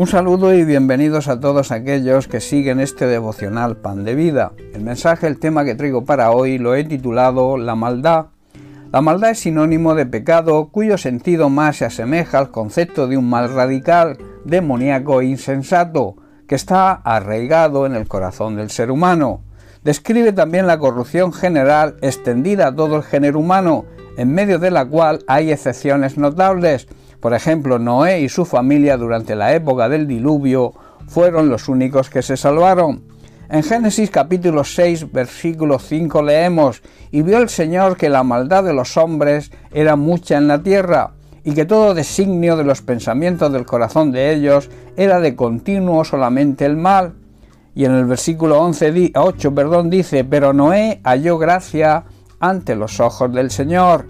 Un saludo y bienvenidos a todos aquellos que siguen este devocional Pan de Vida. El mensaje, el tema que traigo para hoy lo he titulado La maldad. La maldad es sinónimo de pecado cuyo sentido más se asemeja al concepto de un mal radical, demoníaco e insensato, que está arraigado en el corazón del ser humano. Describe también la corrupción general extendida a todo el género humano, en medio de la cual hay excepciones notables, por ejemplo, Noé y su familia durante la época del diluvio fueron los únicos que se salvaron. En Génesis capítulo 6 versículo 5 leemos, y vio el Señor que la maldad de los hombres era mucha en la tierra, y que todo designio de los pensamientos del corazón de ellos era de continuo solamente el mal. Y en el versículo 11, 8 perdón, dice, pero Noé halló gracia ante los ojos del Señor.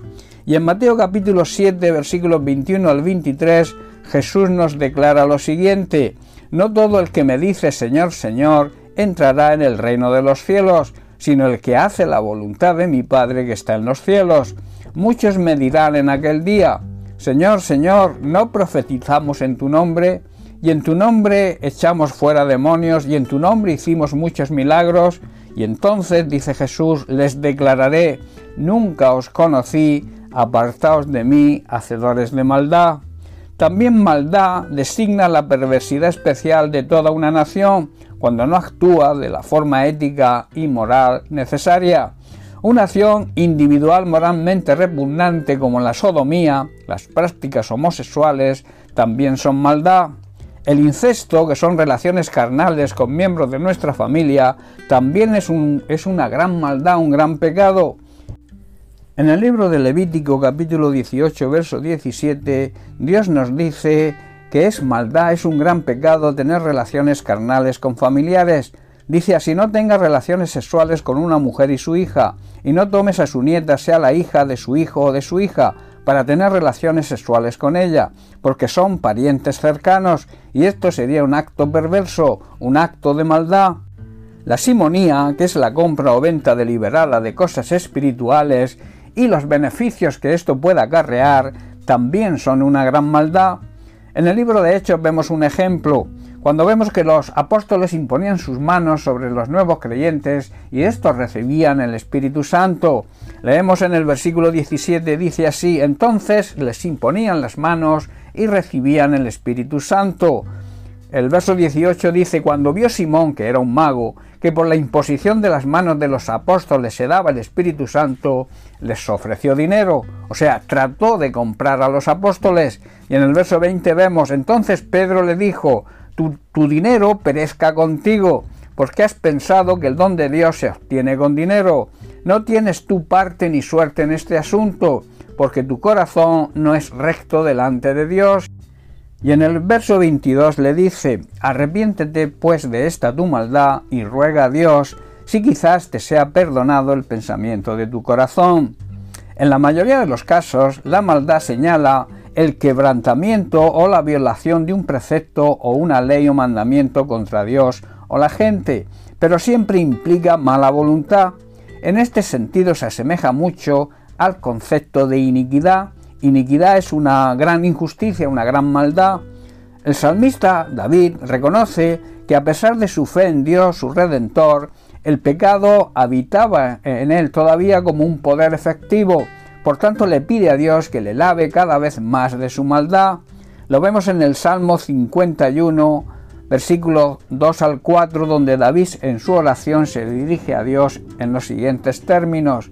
Y en Mateo capítulo 7, versículos 21 al 23, Jesús nos declara lo siguiente, no todo el que me dice Señor, Señor, entrará en el reino de los cielos, sino el que hace la voluntad de mi Padre que está en los cielos. Muchos me dirán en aquel día, Señor, Señor, ¿no profetizamos en tu nombre? Y en tu nombre echamos fuera demonios, y en tu nombre hicimos muchos milagros. Y entonces, dice Jesús, les declararé, nunca os conocí, apartaos de mí, hacedores de maldad. También maldad designa la perversidad especial de toda una nación cuando no actúa de la forma ética y moral necesaria. Una acción individual moralmente repugnante como la sodomía, las prácticas homosexuales, también son maldad. El incesto, que son relaciones carnales con miembros de nuestra familia, también es, un, es una gran maldad, un gran pecado. En el libro de Levítico capítulo 18 verso 17 Dios nos dice que es maldad, es un gran pecado tener relaciones carnales con familiares. Dice así no tengas relaciones sexuales con una mujer y su hija, y no tomes a su nieta, sea la hija de su hijo o de su hija, para tener relaciones sexuales con ella, porque son parientes cercanos, y esto sería un acto perverso, un acto de maldad. La simonía, que es la compra o venta deliberada de cosas espirituales, y los beneficios que esto pueda acarrear también son una gran maldad. En el libro de Hechos vemos un ejemplo, cuando vemos que los apóstoles imponían sus manos sobre los nuevos creyentes y estos recibían el Espíritu Santo. Leemos en el versículo 17, dice así, entonces les imponían las manos y recibían el Espíritu Santo. El verso 18 dice, cuando vio Simón, que era un mago, que por la imposición de las manos de los apóstoles se daba el Espíritu Santo, les ofreció dinero, o sea, trató de comprar a los apóstoles. Y en el verso 20 vemos, entonces Pedro le dijo, tu, tu dinero perezca contigo, porque has pensado que el don de Dios se obtiene con dinero. No tienes tu parte ni suerte en este asunto, porque tu corazón no es recto delante de Dios. Y en el verso 22 le dice, arrepiéntete pues de esta tu maldad y ruega a Dios si quizás te sea perdonado el pensamiento de tu corazón. En la mayoría de los casos, la maldad señala el quebrantamiento o la violación de un precepto o una ley o mandamiento contra Dios o la gente, pero siempre implica mala voluntad. En este sentido se asemeja mucho al concepto de iniquidad, iniquidad es una gran injusticia, una gran maldad. El salmista David reconoce que a pesar de su fe en Dios, su redentor, el pecado habitaba en él todavía como un poder efectivo. Por tanto, le pide a Dios que le lave cada vez más de su maldad. Lo vemos en el Salmo 51, versículos 2 al 4, donde David en su oración se dirige a Dios en los siguientes términos.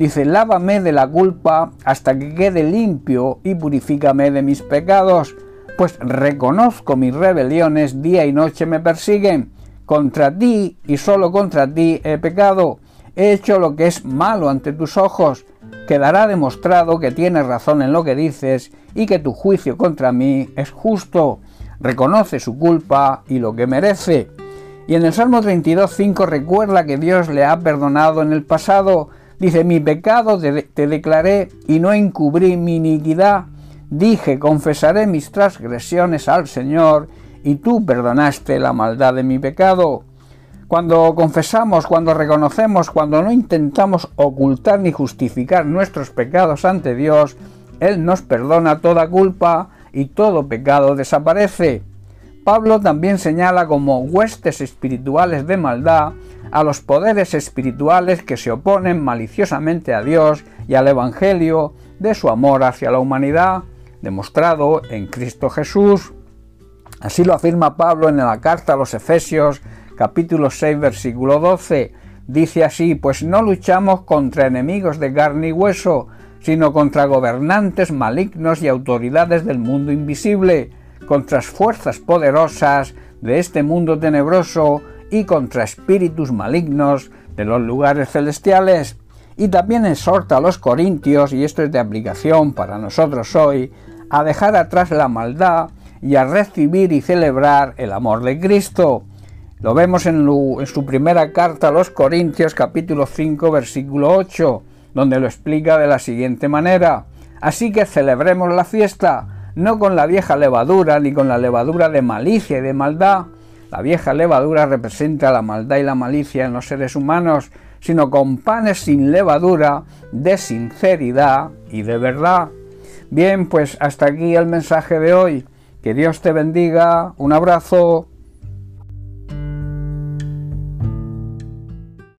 Dice, lávame de la culpa hasta que quede limpio y purifícame de mis pecados, pues reconozco mis rebeliones, día y noche me persiguen. Contra ti y solo contra ti he pecado. He hecho lo que es malo ante tus ojos. Quedará demostrado que tienes razón en lo que dices y que tu juicio contra mí es justo. Reconoce su culpa y lo que merece. Y en el Salmo 32.5 recuerda que Dios le ha perdonado en el pasado Dice, mi pecado te, declaré y no encubrí mi iniquidad. Dije, confesaré mis transgresiones al Señor y tú perdonaste la maldad de mi pecado. Cuando confesamos, cuando reconocemos, cuando no intentamos ocultar ni justificar nuestros pecados ante Dios, Él nos perdona toda culpa y todo pecado desaparece. Pablo también señala como huestes espirituales de maldad a los poderes espirituales que se oponen maliciosamente a Dios y al Evangelio de su amor hacia la humanidad, demostrado en Cristo Jesús. Así lo afirma Pablo en la carta a los Efesios capítulo 6 versículo 12. Dice así, pues no luchamos contra enemigos de carne y hueso, sino contra gobernantes malignos y autoridades del mundo invisible, contra fuerzas poderosas de este mundo tenebroso y contra espíritus malignos de los lugares celestiales. Y también exhorta a los corintios, y esto es de aplicación para nosotros hoy, a dejar atrás la maldad y a recibir y celebrar el amor de Cristo. Lo vemos en, en, su primera carta a los Corintios capítulo 5 versículo 8, donde lo explica de la siguiente manera. Así que celebremos la fiesta, no con la vieja levadura ni con la levadura de malicia y de maldad. La vieja levadura representa la maldad y la malicia en los seres humanos, sino con panes sin levadura, de sinceridad y de verdad. Bien, pues hasta aquí el mensaje de hoy. Que Dios te bendiga. Un abrazo.